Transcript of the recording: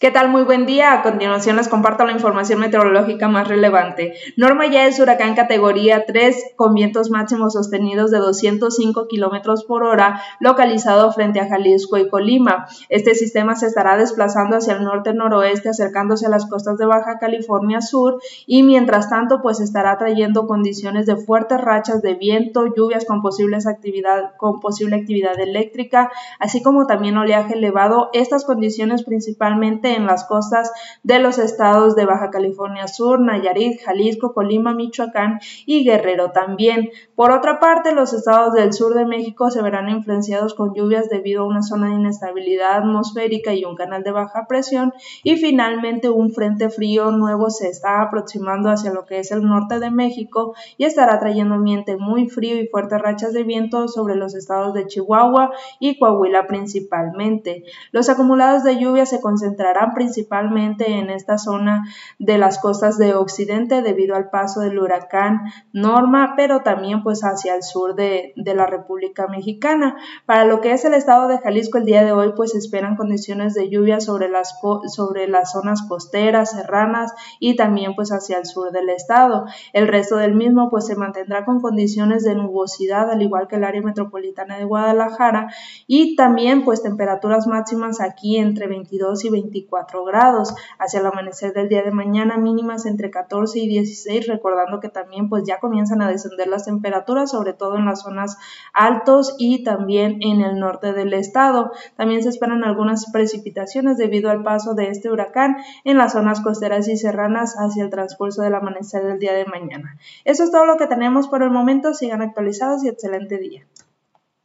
¿Qué tal? Muy buen día. A continuación les comparto la información meteorológica más relevante. Norma ya es huracán categoría 3 con vientos máximos sostenidos de 205 kilómetros por hora, localizado frente a Jalisco y Colima. Este sistema se estará desplazando hacia el norte-noroeste, acercándose a las costas de Baja California Sur y mientras tanto, pues estará trayendo condiciones de fuertes rachas de viento, lluvias con, posibles actividad, con posible actividad eléctrica, así como también oleaje elevado. Estas condiciones principalmente en las costas de los estados de Baja California Sur, Nayarit, Jalisco, Colima, Michoacán y Guerrero también. Por otra parte, los estados del sur de México se verán influenciados con lluvias debido a una zona de inestabilidad atmosférica y un canal de baja presión y finalmente un frente frío nuevo se está aproximando hacia lo que es el norte de México y estará trayendo ambiente muy frío y fuertes rachas de viento sobre los estados de Chihuahua y Coahuila principalmente. Los acumulados de lluvia se concentrarán principalmente en esta zona de las costas de Occidente debido al paso del huracán Norma, pero también pues hacia el sur de, la República Mexicana. Para lo que es el estado de Jalisco el día de hoy pues esperan condiciones de lluvia sobre las, sobre las zonas costeras, serranas y también pues hacia el sur del estado. El resto del mismo pues se mantendrá con condiciones de nubosidad al igual que el área metropolitana de Guadalajara y también pues temperaturas máximas aquí entre 22 y 24 grados. Hacia el amanecer del día de mañana mínimas entre 14 y 16, recordando que también pues ya comienzan a descender las temperaturas, sobre todo en las zonas altos y también en el norte del estado. También se esperan algunas precipitaciones debido al paso de este huracán en las zonas costeras y serranas hacia el transcurso del amanecer del día de mañana. Eso es todo lo que tenemos por el momento. Sigan actualizados y excelente día.